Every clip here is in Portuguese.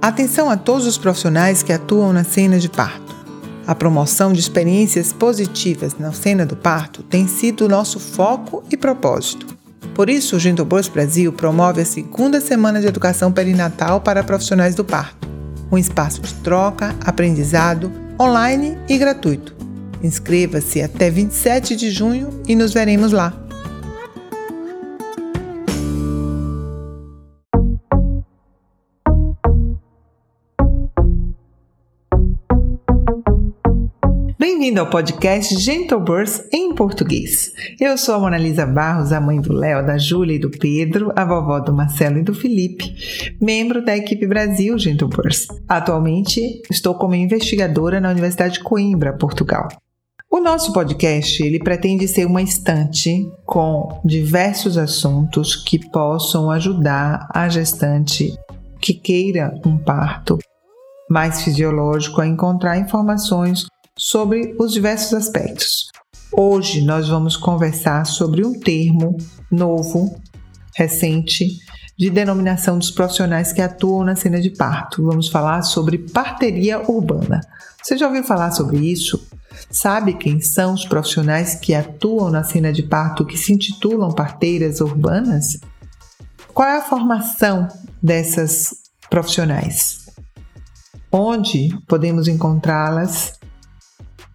Atenção a todos os profissionais que atuam na cena de parto. A promoção de experiências positivas na cena do parto tem sido nosso foco e propósito. Por isso, o Birth Brasil promove a segunda semana de educação perinatal para profissionais do parto, um espaço de troca, aprendizado, online e gratuito. Inscreva-se até 27 de junho e nos veremos lá. Bem-vindo ao podcast Gentle Birth em português. Eu sou a Monalisa Barros, a mãe do Léo, da Júlia e do Pedro, a vovó do Marcelo e do Felipe, membro da equipe Brasil Gentle Birth. Atualmente estou como investigadora na Universidade de Coimbra, Portugal. O nosso podcast ele pretende ser uma estante com diversos assuntos que possam ajudar a gestante que queira um parto mais fisiológico a encontrar informações sobre os diversos aspectos. Hoje nós vamos conversar sobre um termo novo, recente, de denominação dos profissionais que atuam na cena de parto. Vamos falar sobre parteria urbana. Você já ouviu falar sobre isso? Sabe quem são os profissionais que atuam na cena de parto que se intitulam parteiras urbanas? Qual é a formação dessas profissionais? Onde podemos encontrá-las?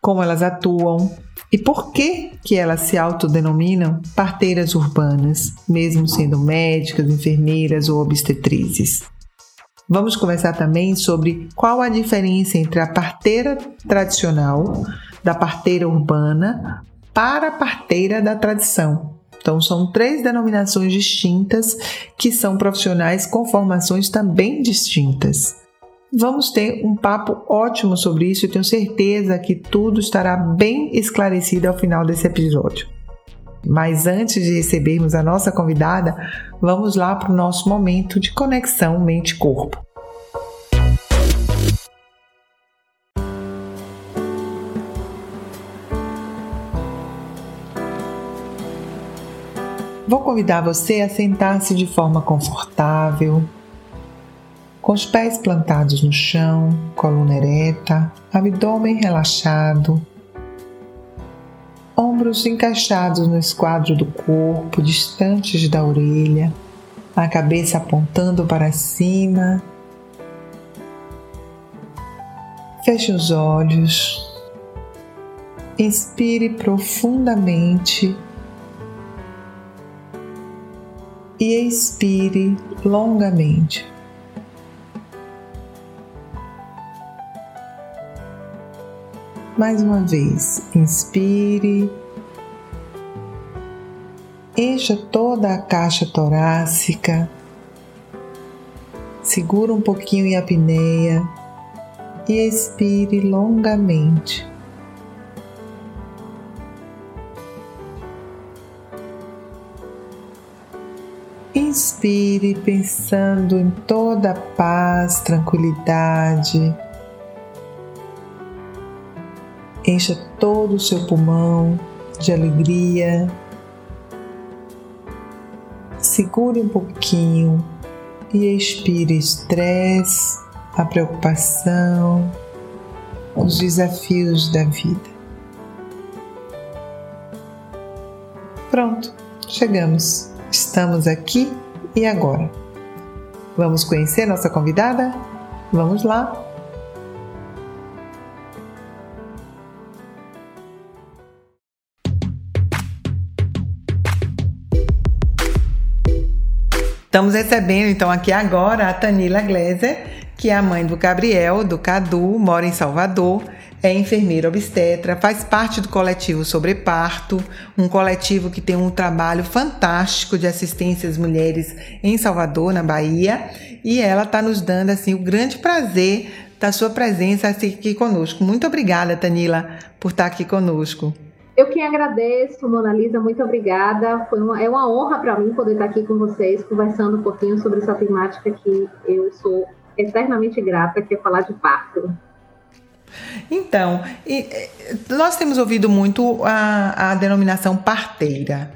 Como elas atuam e por que que elas se autodenominam parteiras urbanas, mesmo sendo médicas, enfermeiras ou obstetrizes. Vamos conversar também sobre qual a diferença entre a parteira tradicional da parteira urbana para a parteira da tradição. Então, são três denominações distintas que são profissionais com formações também distintas. Vamos ter um papo ótimo sobre isso e tenho certeza que tudo estará bem esclarecido ao final desse episódio. Mas antes de recebermos a nossa convidada, vamos lá para o nosso momento de conexão mente-corpo. Vou convidar você a sentar-se de forma confortável, com os pés plantados no chão, coluna ereta, abdômen relaxado, ombros encaixados no esquadro do corpo, distantes da orelha, a cabeça apontando para cima. Feche os olhos, inspire profundamente e expire longamente. Mais uma vez, inspire, encha toda a caixa torácica, segura um pouquinho a apneia e expire longamente. Inspire pensando em toda a paz, tranquilidade encha todo o seu pulmão de alegria. Segure um pouquinho e expire estresse, a preocupação, os desafios da vida. Pronto, chegamos. Estamos aqui e agora. Vamos conhecer nossa convidada? Vamos lá! Estamos recebendo então aqui agora a Tanila Gleiser, que é a mãe do Gabriel, do Cadu, mora em Salvador, é enfermeira obstetra, faz parte do coletivo Sobre Parto, um coletivo que tem um trabalho fantástico de assistência às mulheres em Salvador, na Bahia, e ela está nos dando assim o grande prazer da sua presença aqui conosco. Muito obrigada, Tanila, por estar aqui conosco. Eu que agradeço, Mona Lisa, muito obrigada. Foi uma, é uma honra para mim poder estar aqui com vocês, conversando um pouquinho sobre essa temática que eu sou eternamente grata, que é falar de parto. Então, e, nós temos ouvido muito a, a denominação parteira.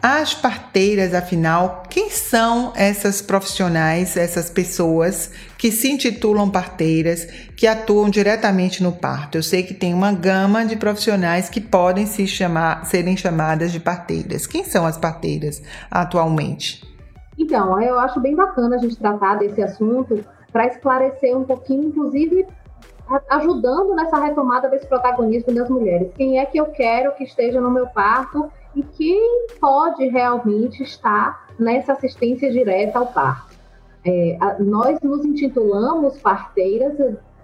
As parteiras, afinal, quem são essas profissionais, essas pessoas que se intitulam parteiras, que atuam diretamente no parto? Eu sei que tem uma gama de profissionais que podem se chamar, serem chamadas de parteiras. Quem são as parteiras atualmente? Então, eu acho bem bacana a gente tratar desse assunto para esclarecer um pouquinho, inclusive ajudando nessa retomada desse protagonismo das mulheres. Quem é que eu quero que esteja no meu parto e quem pode realmente estar nessa assistência direta ao parto. É, a, nós nos intitulamos parteiras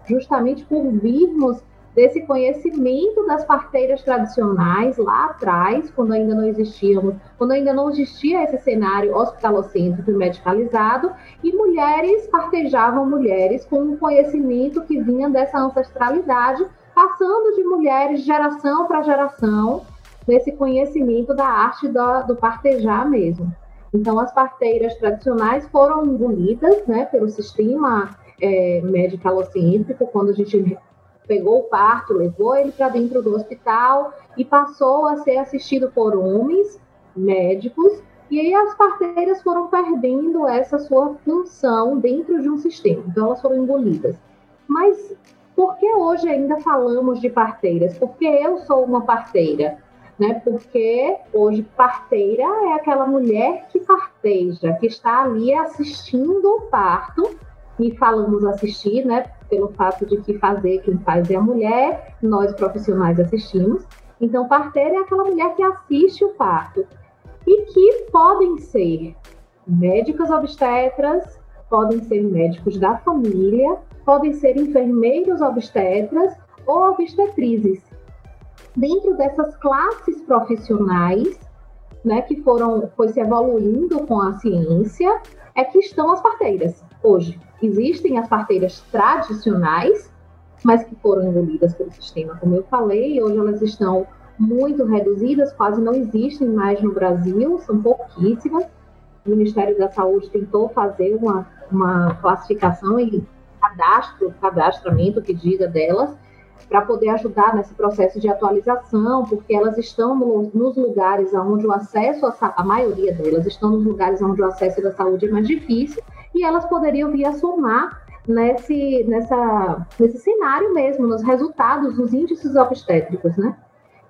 justamente por virmos desse conhecimento das parteiras tradicionais lá atrás, quando ainda não existíamos, quando ainda não existia esse cenário hospitalocêntrico e medicalizado, e mulheres partejavam mulheres com um conhecimento que vinha dessa ancestralidade, passando de mulheres geração para geração, nesse conhecimento da arte do, do partejar mesmo. Então, as parteiras tradicionais foram engolidas né, pelo sistema é, médico-alocêntrico, quando a gente pegou o parto, levou ele para dentro do hospital e passou a ser assistido por homens médicos, e aí as parteiras foram perdendo essa sua função dentro de um sistema, então elas foram engolidas. Mas por que hoje ainda falamos de parteiras? Porque eu sou uma parteira né? Porque hoje parteira é aquela mulher que parteja, que está ali assistindo o parto e falamos assistir, né? Pelo fato de que fazer quem faz é a mulher, nós profissionais assistimos. Então, parteira é aquela mulher que assiste o parto e que podem ser médicas obstetras, podem ser médicos da família, podem ser enfermeiros obstetras ou obstetrizes dentro dessas classes profissionais, né, que foram foi se evoluindo com a ciência, é que estão as parteiras hoje. Existem as parteiras tradicionais, mas que foram engolidas pelo sistema, como eu falei, hoje elas estão muito reduzidas, quase não existem mais no Brasil, são pouquíssimas. O Ministério da Saúde tentou fazer uma, uma classificação e cadastro, cadastramento que diga delas, para poder ajudar nesse processo de atualização, porque elas estão no, nos lugares onde o acesso, a, a maioria delas estão nos lugares onde o acesso da saúde é mais difícil, e elas poderiam vir a somar nesse, nessa, nesse cenário mesmo, nos resultados, nos índices obstétricos, né?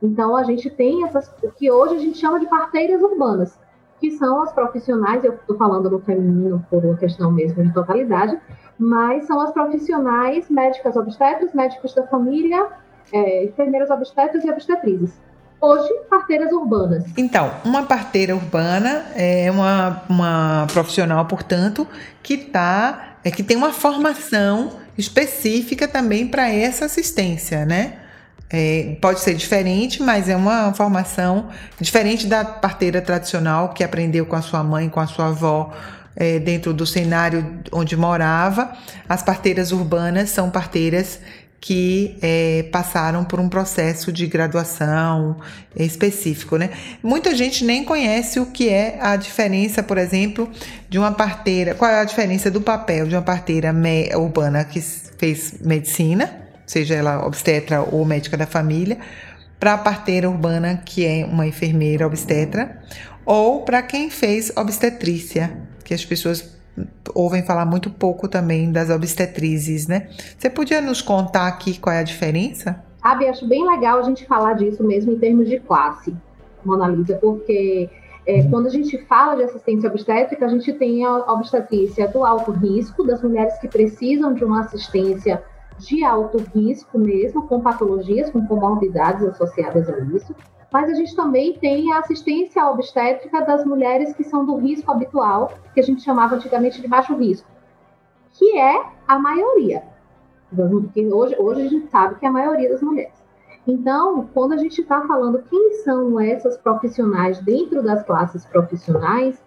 Então, a gente tem essas, o que hoje a gente chama de parteiras urbanas, que são as profissionais, eu estou falando no feminino por uma questão mesmo de totalidade, mas são as profissionais médicas obstetras, médicos da família, é, enfermeiras obstetras e obstetrizes. Hoje, parteiras urbanas. Então, uma parteira urbana é uma, uma profissional, portanto, que tá, é que tem uma formação específica também para essa assistência, né? É, pode ser diferente, mas é uma formação diferente da parteira tradicional que aprendeu com a sua mãe, com a sua avó, é, dentro do cenário onde morava. As parteiras urbanas são parteiras que é, passaram por um processo de graduação específico, né? Muita gente nem conhece o que é a diferença, por exemplo, de uma parteira. Qual é a diferença do papel de uma parteira urbana que fez medicina seja ela obstetra ou médica da família, para a parteira urbana, que é uma enfermeira obstetra, ou para quem fez obstetrícia, que as pessoas ouvem falar muito pouco também das obstetrizes, né? Você podia nos contar aqui qual é a diferença? Sabe, acho bem legal a gente falar disso mesmo em termos de classe, Mona Lisa, porque é, uhum. quando a gente fala de assistência obstétrica, a gente tem a obstetrícia do alto risco, das mulheres que precisam de uma assistência de alto risco mesmo, com patologias, com comorbidades associadas a isso. Mas a gente também tem a assistência obstétrica das mulheres que são do risco habitual, que a gente chamava antigamente de baixo risco, que é a maioria. Hoje, hoje a gente sabe que é a maioria das mulheres. Então, quando a gente está falando quem são essas profissionais dentro das classes profissionais,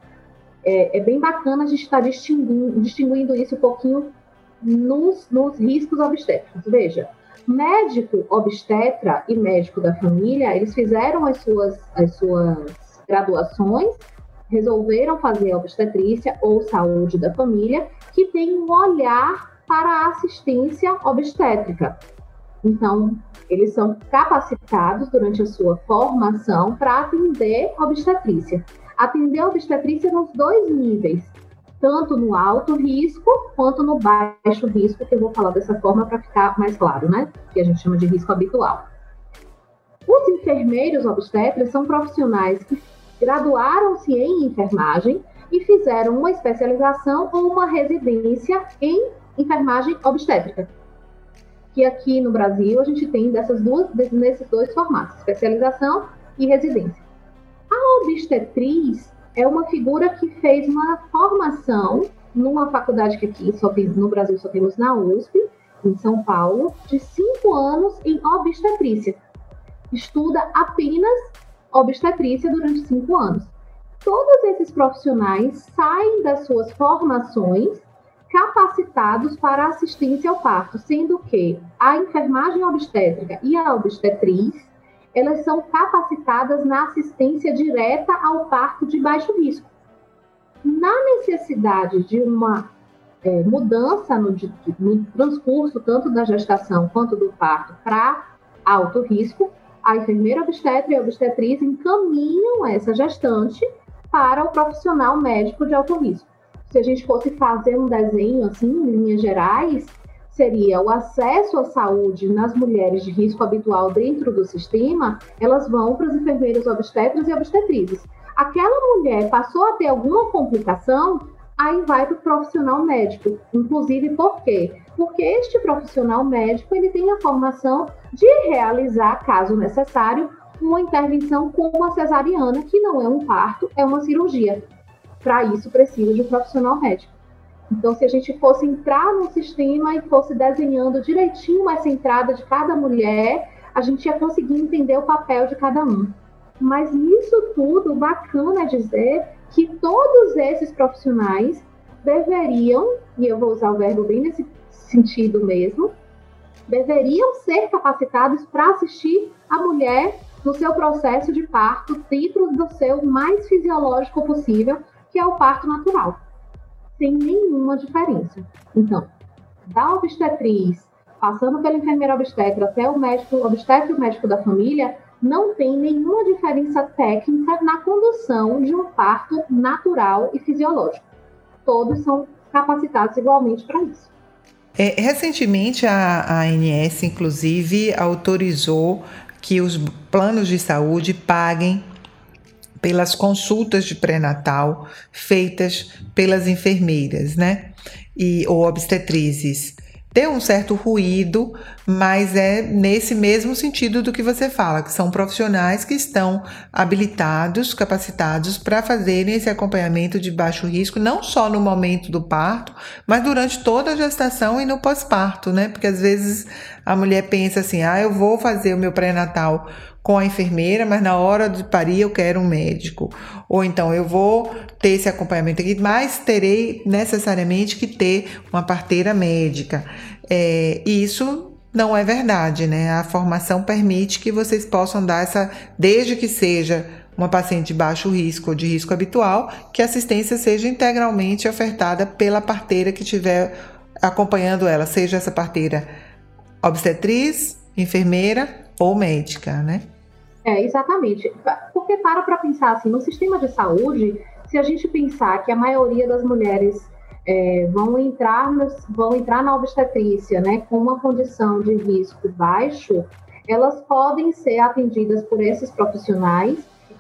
é, é bem bacana a gente estar tá distinguindo, distinguindo isso um pouquinho nos, nos riscos obstétricos. Veja, médico obstetra e médico da família, eles fizeram as suas, as suas graduações, resolveram fazer obstetrícia ou saúde da família, que tem um olhar para a assistência obstétrica. Então, eles são capacitados durante a sua formação para atender obstetrícia. atender obstetrícia nos dois níveis, tanto no alto risco quanto no baixo risco, que eu vou falar dessa forma para ficar mais claro, né? Que a gente chama de risco habitual. Os enfermeiros obstetras são profissionais que graduaram-se em enfermagem e fizeram uma especialização ou uma residência em enfermagem obstétrica. Que aqui no Brasil a gente tem dessas duas, nesses dois formatos, especialização e residência. A obstetriz é uma figura que fez uma formação numa faculdade que aqui só tem, no Brasil só temos na USP, em São Paulo, de cinco anos em obstetrícia. Estuda apenas obstetrícia durante cinco anos. Todos esses profissionais saem das suas formações capacitados para assistência ao parto, sendo que a enfermagem obstétrica e a obstetriz elas são capacitadas na assistência direta ao parto de baixo risco. Na necessidade de uma é, mudança no, no, transcurso tanto da gestação quanto do parto para alto risco, a enfermeira obstetra e a obstetriz encaminham essa gestante para o profissional médico de alto risco. Se a gente fosse fazer um desenho assim, em linhas gerais, seria o acesso à saúde nas mulheres de risco habitual dentro do sistema, elas vão para os enfermeiros obstetras e obstetrizes. Aquela mulher passou a ter alguma complicação, aí vai para o profissional médico. Inclusive, por quê? Porque este profissional médico ele tem a formação de realizar, caso necessário, uma intervenção com uma cesariana, que não é um parto, é uma cirurgia. Para isso, precisa de um profissional médico. Então, se a gente fosse entrar no sistema e fosse desenhando direitinho essa entrada de cada mulher, a gente ia conseguir entender o papel de cada um. Mas nisso tudo, bacana dizer que todos esses profissionais deveriam, e eu vou usar o verbo bem nesse sentido mesmo, deveriam ser capacitados para assistir a mulher no seu processo de parto dentro do seu mais fisiológico possível, que é o parto natural sem nenhuma diferença. Então, da obstetriz, passando pela enfermeira obstetra até o médico obstetra e o médico da família, não tem nenhuma diferença técnica na condução de um parto natural e fisiológico. Todos são capacitados igualmente para isso. É, recentemente, a ANS, inclusive, autorizou que os planos de saúde paguem pelas consultas de pré-natal feitas pelas enfermeiras, né? E, ou obstetrizes. Tem um certo ruído, mas é nesse mesmo sentido do que você fala, que são profissionais que estão habilitados, capacitados para fazerem esse acompanhamento de baixo risco, não só no momento do parto, mas durante toda a gestação e no pós-parto, né? Porque às vezes a mulher pensa assim: ah, eu vou fazer o meu pré-natal com a enfermeira, mas na hora de parir eu quero um médico. Ou então eu vou ter esse acompanhamento aqui, mas terei necessariamente que ter uma parteira médica. É, isso não é verdade, né? A formação permite que vocês possam dar essa, desde que seja uma paciente de baixo risco ou de risco habitual, que a assistência seja integralmente ofertada pela parteira que estiver acompanhando ela, seja essa parteira obstetriz, enfermeira ou médica, né? É, exatamente. Porque para para pensar assim, no sistema de saúde, se a gente pensar que a maioria das mulheres é, vão, entrar nos, vão entrar na obstetrícia né, com uma condição de risco baixo, elas podem ser atendidas por esses profissionais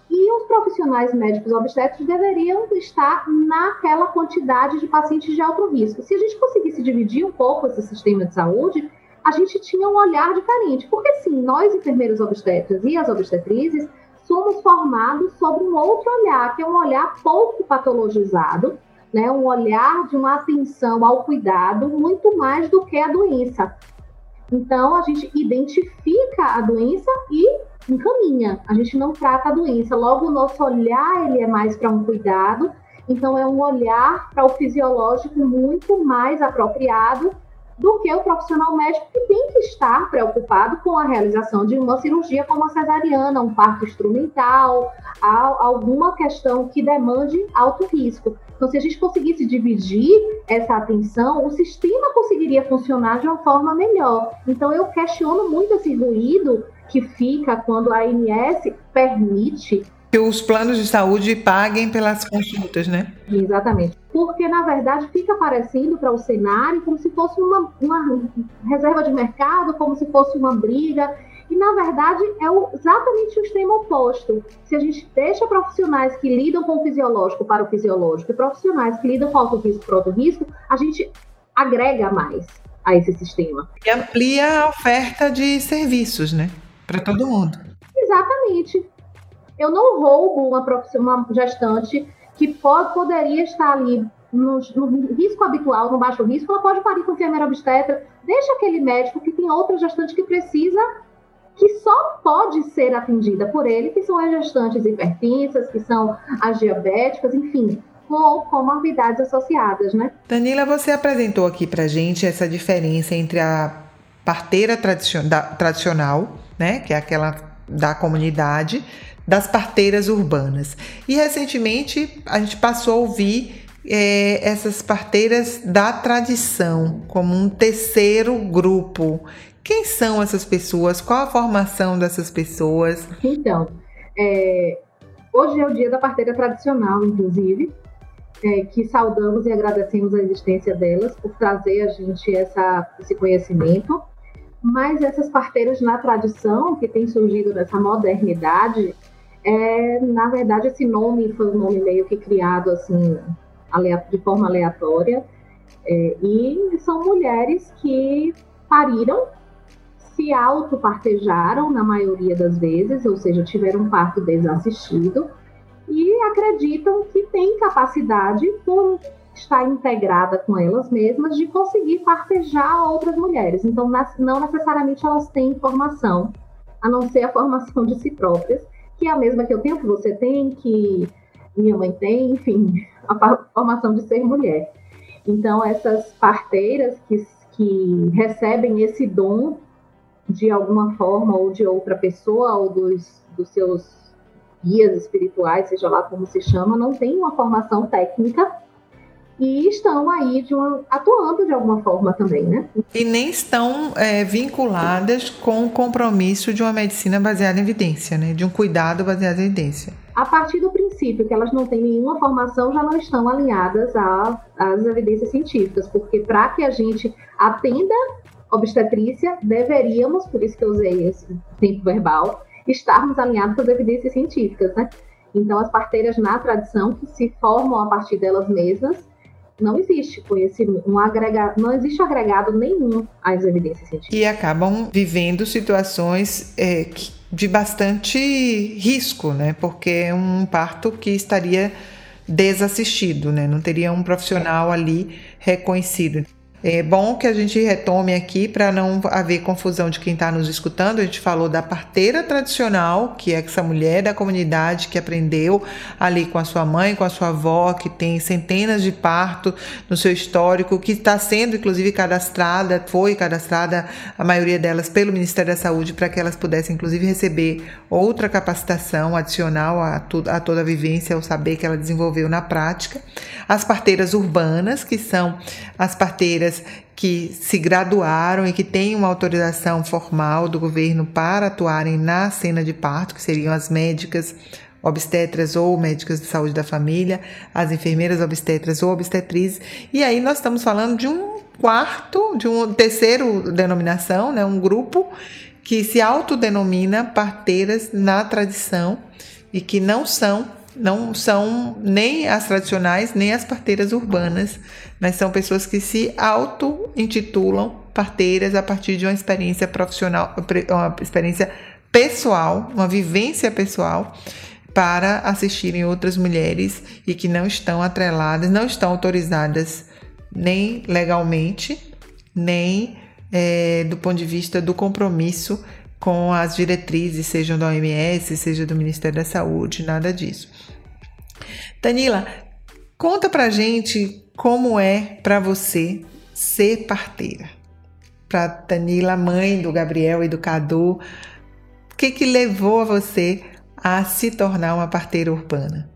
e os profissionais médicos obstetras deveriam estar naquela quantidade de pacientes de alto risco. Se a gente conseguisse dividir um pouco esse sistema de saúde, a gente tinha um olhar diferente. Porque, sim, nós, enfermeiros obstetras e as obstetrizes, somos formados sobre um outro olhar, que é um olhar pouco patologizado, né? um olhar de uma atenção ao cuidado muito mais do que a doença. Então, a gente identifica a doença e encaminha. A gente não trata a doença. Logo, o nosso olhar ele é mais para um cuidado. Então, é um olhar para o fisiológico muito mais apropriado do que o profissional médico que tem que estar preocupado com a realização de uma cirurgia como a cesariana, um parto instrumental, alguma questão que demande alto risco. Então, se a gente conseguisse dividir essa atenção, o sistema conseguiria funcionar de uma forma melhor. Então, eu questiono muito esse ruído que fica quando a ANS permite que os planos de saúde paguem pelas consultas, né? Exatamente. Porque, na verdade, fica parecendo para o cenário como se fosse uma, uma reserva de mercado, como se fosse uma briga. E, na verdade, é o, exatamente o extremo oposto. Se a gente deixa profissionais que lidam com o fisiológico para o fisiológico e profissionais que lidam com o alto risco para o alto risco, a gente agrega mais a esse sistema. E amplia a oferta de serviços, né? Para todo mundo. Exatamente. Eu não roubo uma, uma gestante que pode, poderia estar ali no, no, risco habitual, no baixo risco, ela pode parir com enfermeira obstetra. Deixa aquele médico que tem outra gestante que precisa, que só pode ser atendida por ele, que são as gestantes hipertensas, que são as diabéticas, enfim, com comorbidades associadas, né? Danila, você apresentou aqui pra gente essa diferença entre a parteira tradicional, né, que é aquela da comunidade, das parteiras urbanas. E recentemente a gente passou a ouvir é, essas parteiras da tradição como um terceiro grupo. Quem são essas pessoas? Qual a formação dessas pessoas? Então, é, hoje é o dia da parteira tradicional, inclusive, é, que saudamos e agradecemos a existência delas por trazer a gente essa, esse conhecimento. Mas essas parteiras na tradição, que tem surgido nessa modernidade, é, na verdade, esse nome foi um nome meio que criado assim, de forma aleatória. É, e são mulheres que pariram, se autopartejaram na maioria das vezes, ou seja, tiveram parto desassistido, e acreditam que têm capacidade, por estar integrada com elas mesmas, de conseguir partejar outras mulheres. Então, não necessariamente elas têm formação, a não ser a formação de si próprias que é a mesma que eu tenho, que você tem, que minha mãe tem, enfim, a formação de ser mulher. Então, essas parteiras que, que recebem esse dom de alguma forma ou de outra pessoa ou dos, dos seus guias espirituais, seja lá como se chama, não tem uma formação técnica e estão aí de uma, atuando de alguma forma também, né? E nem estão é, vinculadas com o compromisso de uma medicina baseada em evidência, né? De um cuidado baseado em evidência. A partir do princípio que elas não têm nenhuma formação, já não estão alinhadas às evidências científicas, porque para que a gente atenda obstetrícia, deveríamos, por isso que eu usei esse tempo verbal, estarmos alinhados com as evidências científicas, né? Então, as parteiras na tradição, que se formam a partir delas mesmas, não existe conhecimento, um agregado, não existe agregado nenhum às evidências científicas. E acabam vivendo situações é, de bastante risco, né? Porque é um parto que estaria desassistido, né? Não teria um profissional ali reconhecido. É bom que a gente retome aqui para não haver confusão de quem está nos escutando. A gente falou da parteira tradicional, que é essa mulher da comunidade que aprendeu ali com a sua mãe, com a sua avó, que tem centenas de partos no seu histórico, que está sendo inclusive cadastrada, foi cadastrada a maioria delas pelo Ministério da Saúde para que elas pudessem inclusive receber outra capacitação adicional a, tudo, a toda a vivência, o saber que ela desenvolveu na prática. As parteiras urbanas, que são as parteiras que se graduaram e que têm uma autorização formal do governo para atuarem na cena de parto, que seriam as médicas obstetras ou médicas de saúde da família, as enfermeiras obstetras ou obstetrizes. E aí nós estamos falando de um quarto, de um terceiro denominação, né, um grupo que se autodenomina parteiras na tradição e que não são não são nem as tradicionais, nem as parteiras urbanas, mas são pessoas que se auto-intitulam parteiras a partir de uma experiência profissional, uma experiência pessoal, uma vivência pessoal para assistirem outras mulheres e que não estão atreladas, não estão autorizadas nem legalmente, nem é, do ponto de vista do compromisso com as diretrizes, sejam da OMS, seja do Ministério da Saúde, nada disso. Danila, conta pra gente como é para você ser parteira. Para Danila, mãe do Gabriel e do Cadu, o que que levou você a se tornar uma parteira urbana?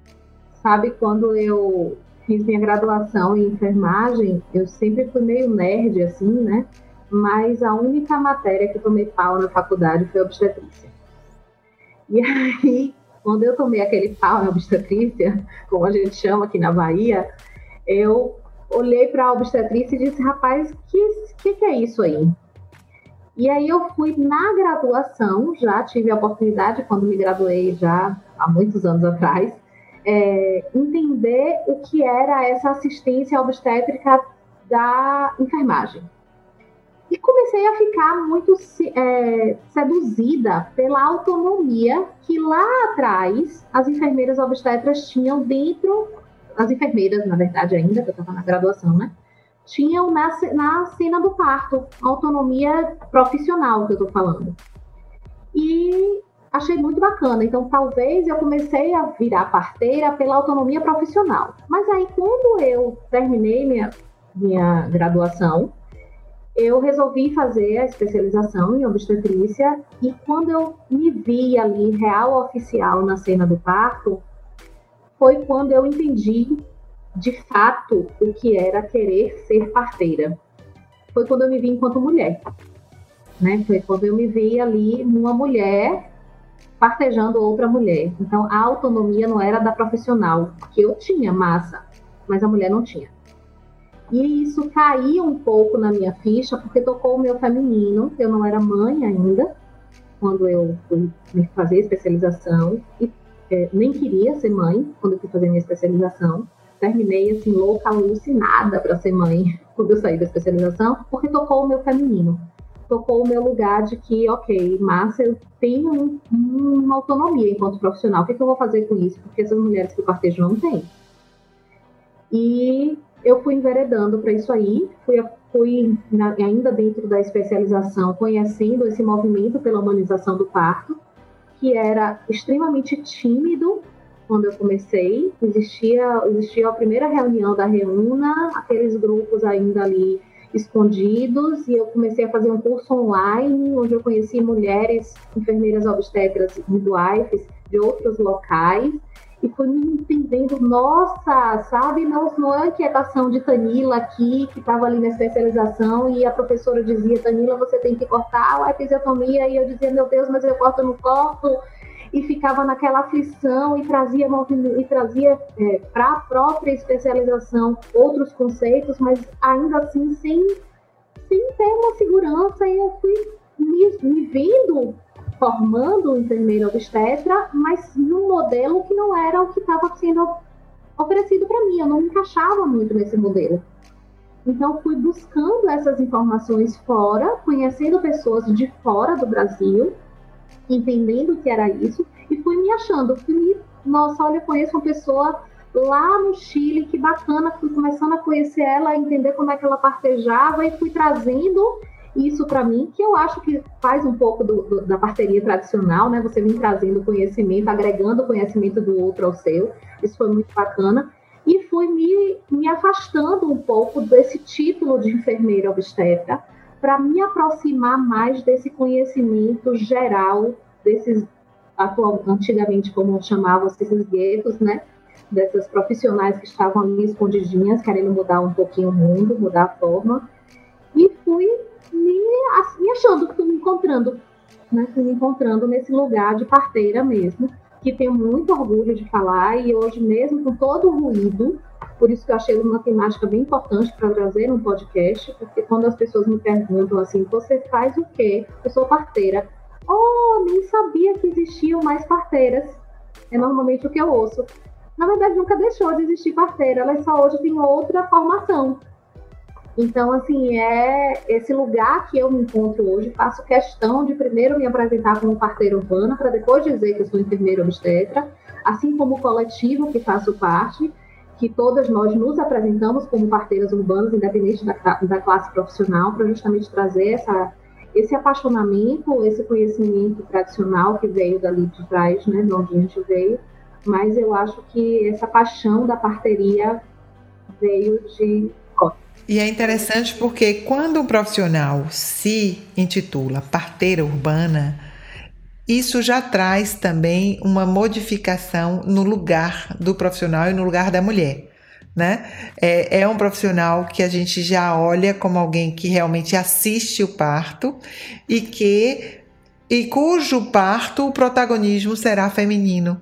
Sabe, quando eu fiz minha graduação em enfermagem, eu sempre fui meio nerd assim, né? Mas a única matéria que tomei pau na faculdade foi obstetrícia. E aí quando eu tomei aquele pau na obstetrícia, como a gente chama aqui na Bahia, eu olhei para a obstetrícia e disse, rapaz, que, que, que é isso aí? E aí eu fui na graduação, já tive a oportunidade, quando me graduei já há muitos anos atrás, é, entender o que era essa assistência obstétrica da enfermagem. E comecei a ficar muito é, seduzida pela autonomia que lá atrás as enfermeiras obstetras tinham dentro, as enfermeiras, na verdade, ainda, que eu estava na graduação, né? Tinham na, na cena do parto, autonomia profissional que eu estou falando. E achei muito bacana. Então, talvez eu comecei a virar parteira pela autonomia profissional. Mas aí, quando eu terminei minha, minha graduação, eu resolvi fazer a especialização em obstetrícia e quando eu me vi ali real oficial na cena do parto, foi quando eu entendi de fato o que era querer ser parteira. Foi quando eu me vi enquanto mulher. Né? Foi quando eu me vi ali uma mulher partejando outra mulher. Então a autonomia não era da profissional, que eu tinha massa, mas a mulher não tinha. E isso caiu um pouco na minha ficha, porque tocou o meu feminino, eu não era mãe ainda, quando eu fui fazer especialização, e é, nem queria ser mãe quando eu fui fazer minha especialização. Terminei assim, louca, alucinada para ser mãe quando eu saí da especialização, porque tocou o meu feminino tocou o meu lugar de que, ok, massa, eu tenho um, uma autonomia enquanto profissional. O que, que, eu vou fazer com isso? Porque essas mulheres que partejam não têm. E eu fui enveredando para isso aí, fui, fui na, ainda dentro da especialização, conhecendo esse movimento pela humanização do parto, que era extremamente tímido quando eu comecei. Existia, existia a primeira reunião da Reúna, aqueles grupos ainda ali escondidos e eu comecei a fazer um curso online onde eu conheci mulheres enfermeiras obstetras midwives de outros locais e me entendendo, nossa, sabe, não, não é inquietação de Tanila aqui, que estava ali na especialização, e a professora dizia, Tanila, você tem que cortar a episiotomia, e eu dizia, meu Deus, mas eu corto, não corto, e ficava naquela aflição e trazia e trazia é, para a própria especialização outros conceitos, mas ainda assim sem, sem ter uma segurança e eu fui me, me vendo formando enfermeira obstetra, mas num modelo que não era o que estava sendo oferecido para mim, eu não me encaixava muito nesse modelo. Então, fui buscando essas informações fora, conhecendo pessoas de fora do Brasil, entendendo o que era isso e fui me achando. Fui nossa, olha, eu conheço uma pessoa lá no Chile, que bacana, fui começando a conhecer ela, entender como é que ela partejava e fui trazendo isso para mim, que eu acho que faz um pouco do, do, da parceria tradicional, né? Você vem trazendo conhecimento, agregando conhecimento do outro ao seu. Isso foi muito bacana. E fui me, me afastando um pouco desse título de enfermeira obstetra para me aproximar mais desse conhecimento geral desses atual, antigamente como chamavam esses guetos, né? Dessas profissionais que estavam ali escondidinhas, querendo mudar um pouquinho o mundo, mudar a forma. E fui me, me achando, fui me encontrando, né? Me encontrando nesse lugar de parteira mesmo, que tenho muito orgulho de falar, e hoje mesmo com todo o ruído, por isso que eu achei uma temática bem importante para trazer um podcast, porque quando as pessoas me perguntam assim, você faz o quê? Eu sou parteira. Oh, nem sabia que existiam mais parteiras. É normalmente o que eu ouço. Na verdade, nunca deixou de existir parteira, ela só hoje tem outra formação. Então, assim, é esse lugar que eu me encontro hoje. Faço questão de primeiro me apresentar como parteira urbana, para depois dizer que eu sou enfermeira obstetra, assim como o coletivo que faço parte que todas nós nos apresentamos como parteiras urbanas, independente da, da classe profissional, para justamente trazer essa, esse apaixonamento, esse conhecimento tradicional que veio dali de trás, né, de onde a gente veio, mas eu acho que essa paixão da parteria veio de e é interessante porque quando um profissional se intitula parteira urbana, isso já traz também uma modificação no lugar do profissional e no lugar da mulher. Né? É, é um profissional que a gente já olha como alguém que realmente assiste o parto e que e cujo parto o protagonismo será feminino,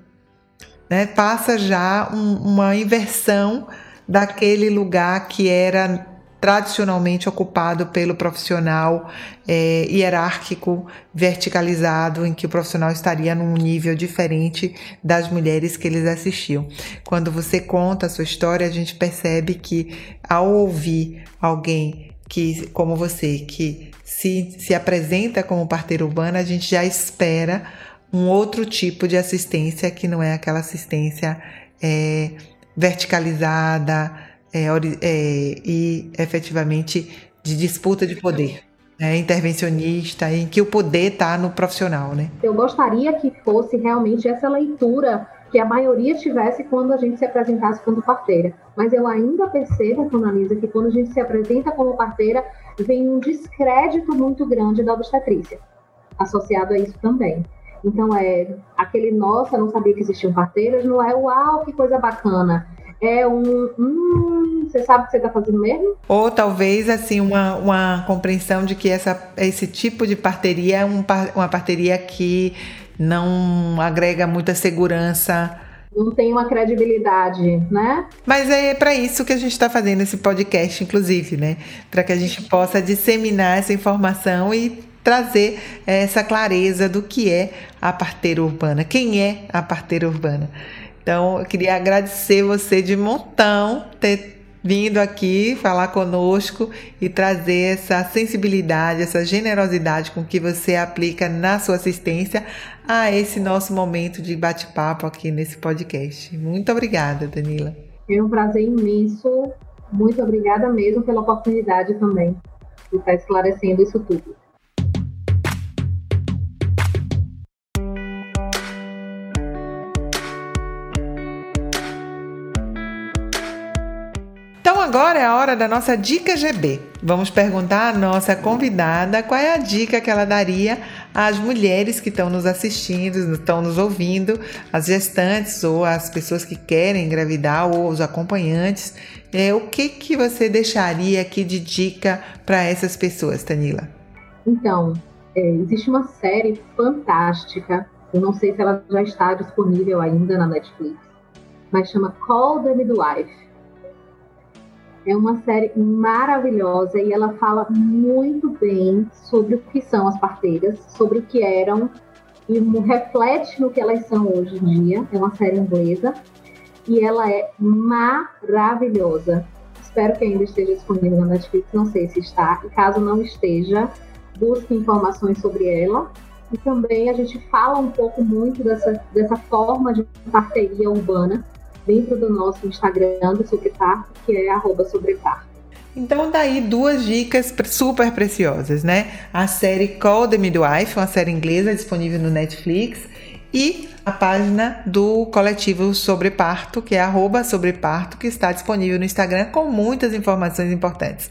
né, passa já um, uma inversão daquele lugar que era tradicionalmente ocupado pelo profissional é, hierárquico, verticalizado, em que o profissional estaria num nível diferente das mulheres que eles assistiam. Quando você conta a sua história, a gente percebe que ao ouvir alguém que, como você, que se, se apresenta como parteira urbana, a gente já espera um outro tipo de assistência que não é aquela assistência é, verticalizada, é, é, e efetivamente de disputa de poder. É, intervencionista, em que o poder está no profissional, né? Eu gostaria que fosse realmente essa leitura que a maioria tivesse quando a gente se apresentasse como parteira. Mas eu ainda percebo, Analisa, que quando a gente se apresenta como parteira, vem um descrédito muito grande da obstetrícia, associado a isso também. Então, é aquele, nossa, não sabia que existiam parteiras, não é, uau, que coisa bacana é um. Hum, você sabe o que você está fazendo mesmo? Ou talvez, assim, uma, uma compreensão de que essa, esse tipo de parteria é um, uma parteria que não agrega muita segurança. Não tem uma credibilidade, né? Mas é para isso que a gente está fazendo esse podcast, inclusive, né? Para que a gente possa disseminar essa informação e trazer essa clareza do que é a parteira urbana, quem é a parteira urbana. Então, eu queria agradecer você de montão ter vindo aqui falar conosco e trazer essa sensibilidade, essa generosidade com que você aplica na sua assistência a esse nosso momento de bate-papo aqui nesse podcast. Muito obrigada, Danila. É um prazer imenso. Muito obrigada mesmo pela oportunidade também de estar esclarecendo isso tudo. Agora é a hora da nossa dica GB. Vamos perguntar à nossa convidada qual é a dica que ela daria às mulheres que estão nos assistindo, estão nos ouvindo, as gestantes ou as pessoas que querem engravidar ou os acompanhantes. É, o que, que você deixaria aqui de dica para essas pessoas, Tanila? Então, é, existe uma série fantástica, eu não sei se ela já está disponível ainda na Netflix, mas chama Call the Midwife é uma série maravilhosa e ela fala muito bem sobre o que são as parteiras, sobre o que eram e reflete no que elas são hoje em dia. É uma série inglesa e ela é maravilhosa. Espero que ainda esteja disponível na Netflix, não sei se está. E caso não esteja, busque informações sobre ela. E também a gente fala um pouco muito dessa, dessa forma de parceria urbana dentro do nosso Instagram do Sobreparto, que é sobreparto. Então, daí duas dicas super preciosas, né? A série Call the Midwife, uma série inglesa disponível no Netflix, e a página do coletivo Sobre Parto, que é arroba Sobreparto, que está disponível no Instagram com muitas informações importantes.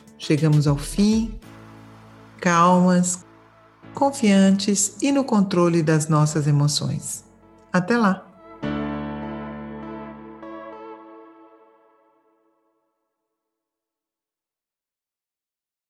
Chegamos ao fim, calmas, confiantes e no controle das nossas emoções. Até lá!